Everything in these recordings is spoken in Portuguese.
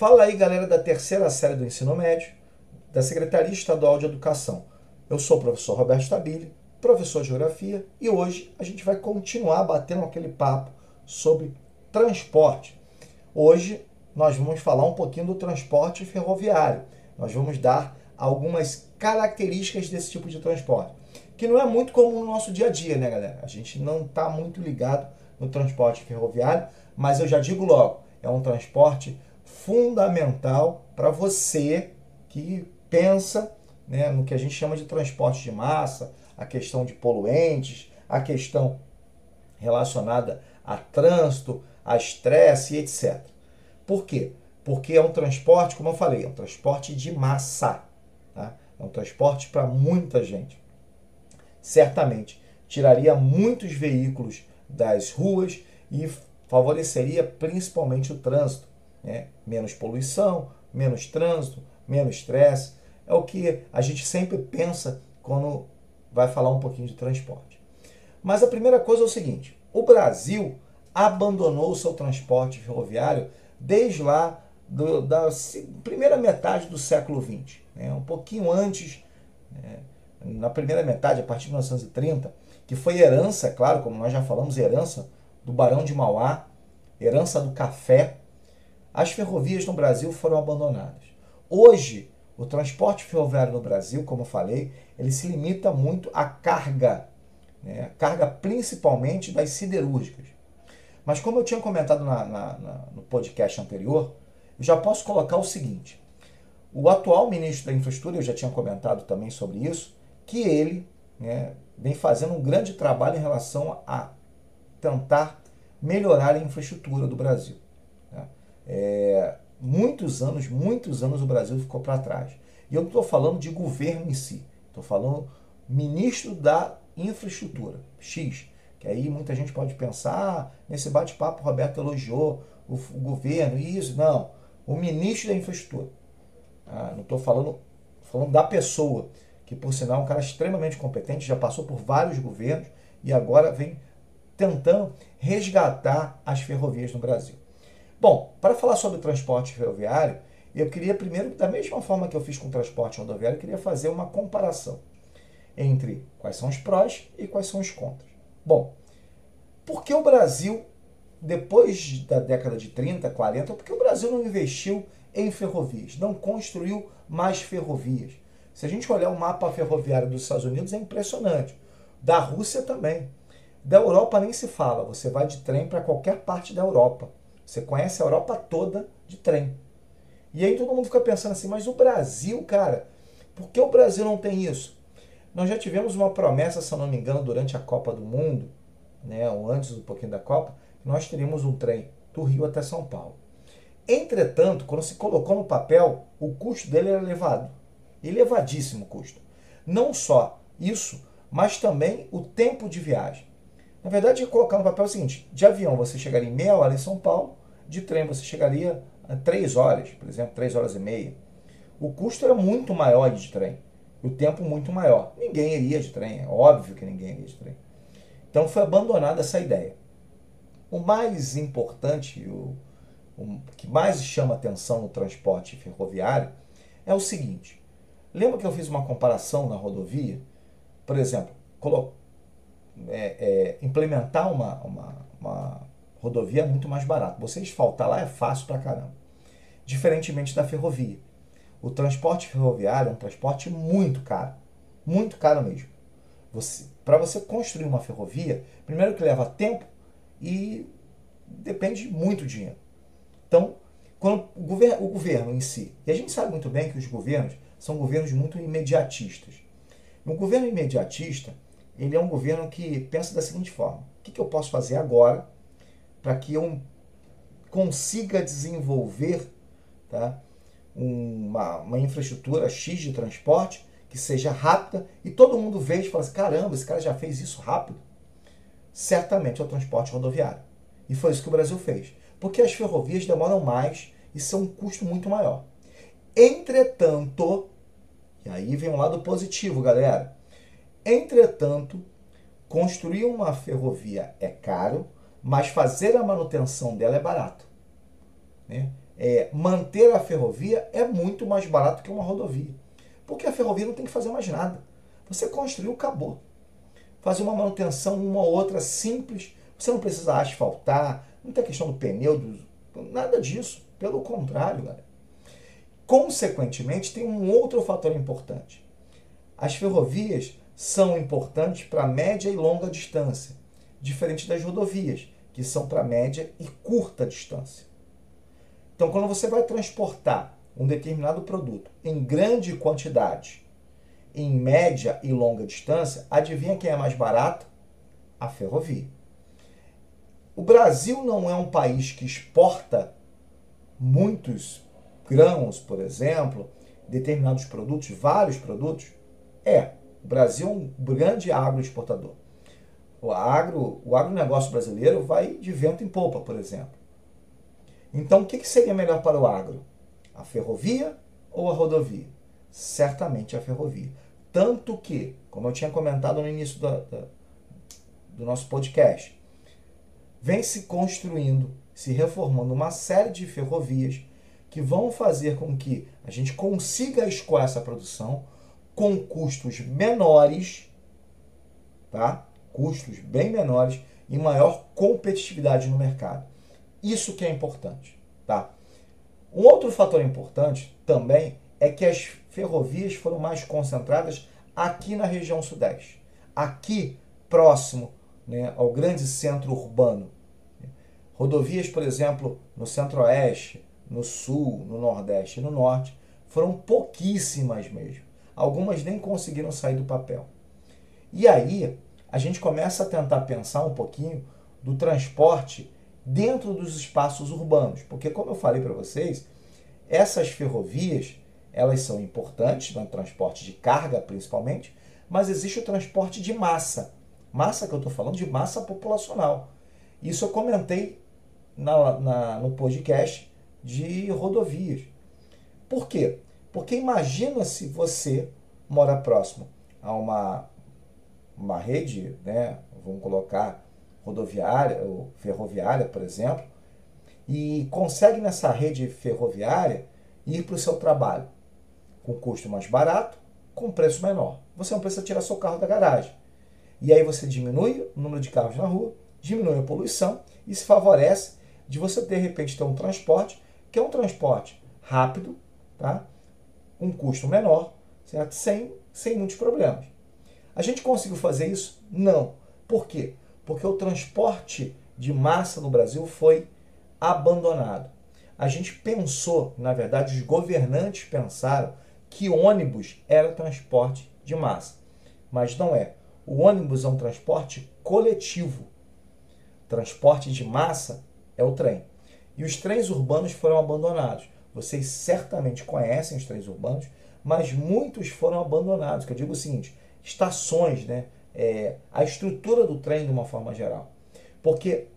Fala aí, galera da terceira série do ensino médio, da Secretaria Estadual de Educação. Eu sou o professor Roberto Stabile, professor de Geografia, e hoje a gente vai continuar batendo aquele papo sobre transporte. Hoje nós vamos falar um pouquinho do transporte ferroviário. Nós vamos dar algumas características desse tipo de transporte, que não é muito comum no nosso dia a dia, né, galera? A gente não está muito ligado no transporte ferroviário, mas eu já digo logo, é um transporte fundamental para você que pensa né, no que a gente chama de transporte de massa, a questão de poluentes, a questão relacionada a trânsito, a estresse etc. Por quê? Porque é um transporte, como eu falei, é um transporte de massa. Tá? É um transporte para muita gente. Certamente tiraria muitos veículos das ruas e favoreceria principalmente o trânsito. Né? Menos poluição, menos trânsito, menos estresse. É o que a gente sempre pensa quando vai falar um pouquinho de transporte. Mas a primeira coisa é o seguinte: o Brasil abandonou o seu transporte ferroviário desde lá do, da primeira metade do século XX, né? um pouquinho antes, né? na primeira metade, a partir de 1930, que foi herança, claro, como nós já falamos, herança do Barão de Mauá, herança do café, as ferrovias no Brasil foram abandonadas. Hoje, o transporte ferroviário no Brasil, como eu falei, ele se limita muito à carga, né? carga principalmente das siderúrgicas. Mas como eu tinha comentado na, na, na, no podcast anterior, eu já posso colocar o seguinte: o atual ministro da Infraestrutura, eu já tinha comentado também sobre isso, que ele né, vem fazendo um grande trabalho em relação a tentar melhorar a infraestrutura do Brasil. É, muitos anos, muitos anos o Brasil ficou para trás. E eu não estou falando de governo em si, estou falando ministro da infraestrutura, X. Que aí muita gente pode pensar, ah, nesse bate-papo Roberto elogiou o, o, governo, isso, não. O ministro da infraestrutura. Ah, não estou falando, falando da pessoa, que por sinal é um cara extremamente competente, já passou por vários governos e agora vem tentando resgatar as ferrovias no Brasil. Bom, para falar sobre transporte ferroviário, eu queria primeiro, da mesma forma que eu fiz com o transporte rodoviário, eu queria fazer uma comparação entre quais são os prós e quais são os contras. Bom, por que o Brasil, depois da década de 30, 40, por que o Brasil não investiu em ferrovias, não construiu mais ferrovias? Se a gente olhar o mapa ferroviário dos Estados Unidos, é impressionante. Da Rússia também. Da Europa nem se fala, você vai de trem para qualquer parte da Europa. Você conhece a Europa toda de trem. E aí todo mundo fica pensando assim, mas o Brasil, cara, por que o Brasil não tem isso? Nós já tivemos uma promessa, se eu não me engano, durante a Copa do Mundo, né, ou antes um pouquinho da Copa, que nós teríamos um trem do Rio até São Paulo. Entretanto, quando se colocou no papel, o custo dele era elevado. Elevadíssimo custo. Não só isso, mas também o tempo de viagem. Na verdade, colocar no papel é o seguinte: de avião você chegaria em meia hora em São Paulo, de trem você chegaria a três horas, por exemplo, três horas e meia. O custo era muito maior de trem, o tempo muito maior. Ninguém iria de trem, é óbvio que ninguém iria de trem. Então foi abandonada essa ideia. O mais importante, o, o que mais chama atenção no transporte ferroviário é o seguinte: lembra que eu fiz uma comparação na rodovia? Por exemplo, é, é, implementar uma, uma rodovia é muito mais barato. Você asfaltar lá é fácil pra caramba. Diferentemente da ferrovia. O transporte ferroviário é um transporte muito caro. Muito caro mesmo. Você, Para você construir uma ferrovia, primeiro que leva tempo e depende muito de dinheiro. Então, quando o governo, o governo em si, e a gente sabe muito bem que os governos são governos muito imediatistas. Um governo imediatista, ele é um governo que pensa da seguinte forma: o que, que eu posso fazer agora para que eu consiga desenvolver tá, uma, uma infraestrutura X de transporte que seja rápida e todo mundo veja e fala assim, caramba, esse cara já fez isso rápido. Certamente é o transporte rodoviário. E foi isso que o Brasil fez. Porque as ferrovias demoram mais e são um custo muito maior. Entretanto, e aí vem um lado positivo, galera. Entretanto, construir uma ferrovia é caro, mas fazer a manutenção dela é barato. Né? é, manter a ferrovia é muito mais barato que uma rodovia. Porque a ferrovia não tem que fazer mais nada. Você construiu, acabou. Fazer uma manutenção, uma ou outra simples. Você não precisa asfaltar, não tem questão do pneu, do, nada disso. Pelo contrário, galera. Consequentemente, tem um outro fator importante. As ferrovias são importantes para média e longa distância, diferente das rodovias, que são para média e curta distância. Então, quando você vai transportar um determinado produto em grande quantidade, em média e longa distância, adivinha quem é mais barato? A ferrovia. O Brasil não é um país que exporta muitos grãos, por exemplo, determinados produtos, vários produtos. É, o Brasil é um grande agroexportador. O, agro, o agronegócio brasileiro vai de vento em polpa, por exemplo. Então, o que seria melhor para o agro? A ferrovia ou a rodovia? Certamente a ferrovia. Tanto que, como eu tinha comentado no início da, do nosso podcast, vem se construindo, se reformando uma série de ferrovias que vão fazer com que a gente consiga escoar essa produção com custos menores, tá? Custos bem menores e maior competitividade no mercado. Isso que é importante, tá? Um outro fator importante também é que as ferrovias foram mais concentradas aqui na região sudeste, aqui próximo né, ao grande centro urbano. Rodovias, por exemplo, no centro-oeste, no sul, no nordeste e no norte, foram pouquíssimas mesmo. Algumas nem conseguiram sair do papel. E aí, a gente começa a tentar pensar um pouquinho do transporte dentro dos espaços urbanos, porque como eu falei para vocês, essas ferrovias, elas são importantes no transporte de carga principalmente, mas existe o transporte de massa. Massa que eu estou falando de massa populacional. Isso eu comentei na, na, no podcast de rodovias. Por quê? Porque imagina se você mora próximo a uma, uma rede, né, vamos colocar rodoviária ou ferroviária, por exemplo, e consegue nessa rede ferroviária ir para o seu trabalho com custo mais barato, com preço menor. Você não precisa tirar seu carro da garagem. E aí você diminui o número de carros na rua, diminui a poluição e se favorece de você de repente ter um transporte que é um transporte rápido, tá? um custo menor, certo? Sem, sem muitos problemas. A gente conseguiu fazer isso? Não. Por quê? Porque o transporte de massa no Brasil foi abandonado. A gente pensou, na verdade, os governantes pensaram que ônibus era transporte de massa. Mas não é. O ônibus é um transporte coletivo. Transporte de massa é o trem. E os trens urbanos foram abandonados. Vocês certamente conhecem os trens urbanos, mas muitos foram abandonados. Que eu digo o seguinte: estações, né? É, a estrutura do trem de uma forma geral. Porque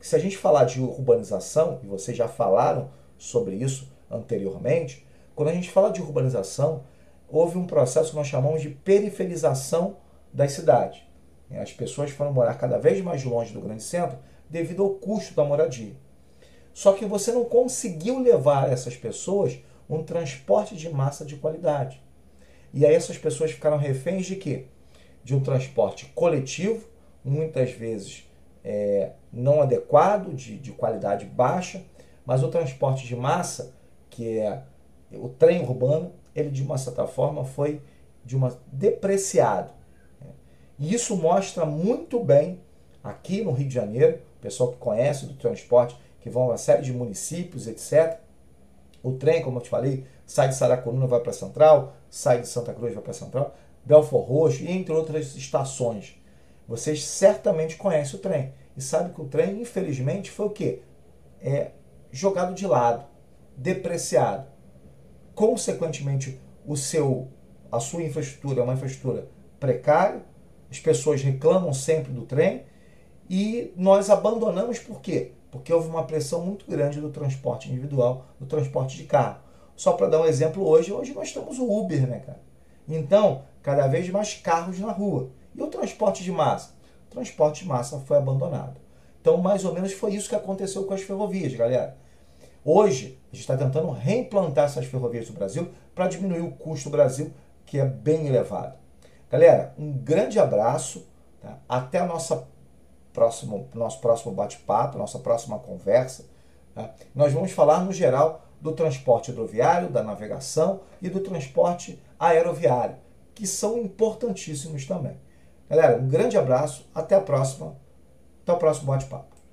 se a gente falar de urbanização, e vocês já falaram sobre isso anteriormente, quando a gente fala de urbanização, houve um processo que nós chamamos de periferização das cidades. As pessoas foram morar cada vez mais longe do grande centro devido ao custo da moradia. Só que você não conseguiu levar essas pessoas um transporte de massa de qualidade. E aí essas pessoas ficaram reféns de quê? De um transporte coletivo, muitas vezes é, não adequado, de, de qualidade baixa, mas o transporte de massa, que é o trem urbano, ele de uma certa forma foi de uma depreciado. E isso mostra muito bem aqui no Rio de Janeiro, o pessoal que conhece do transporte que vão a uma série de municípios, etc. O trem, como eu te falei, sai de Saracuruna, vai para Central, sai de Santa Cruz, vai para Central, Belfor Roxo, entre outras estações. Vocês certamente conhecem o trem e sabem que o trem, infelizmente, foi o quê? É jogado de lado, depreciado. Consequentemente, o seu, a sua infraestrutura é uma infraestrutura precária, as pessoas reclamam sempre do trem e nós abandonamos por quê? porque houve uma pressão muito grande do transporte individual, do transporte de carro. Só para dar um exemplo, hoje, hoje nós temos o Uber, né, cara? Então, cada vez mais carros na rua. E o transporte de massa? O transporte de massa foi abandonado. Então, mais ou menos foi isso que aconteceu com as ferrovias, galera. Hoje, a gente está tentando reimplantar essas ferrovias do Brasil para diminuir o custo do Brasil, que é bem elevado. Galera, um grande abraço. Tá? Até o nosso próximo, nosso próximo bate-papo, nossa próxima conversa. Tá? Nós vamos falar, no geral, do transporte hidroviário, da navegação e do transporte aeroviário, que são importantíssimos também. Galera, um grande abraço, até a próxima, até o próximo bate-papo.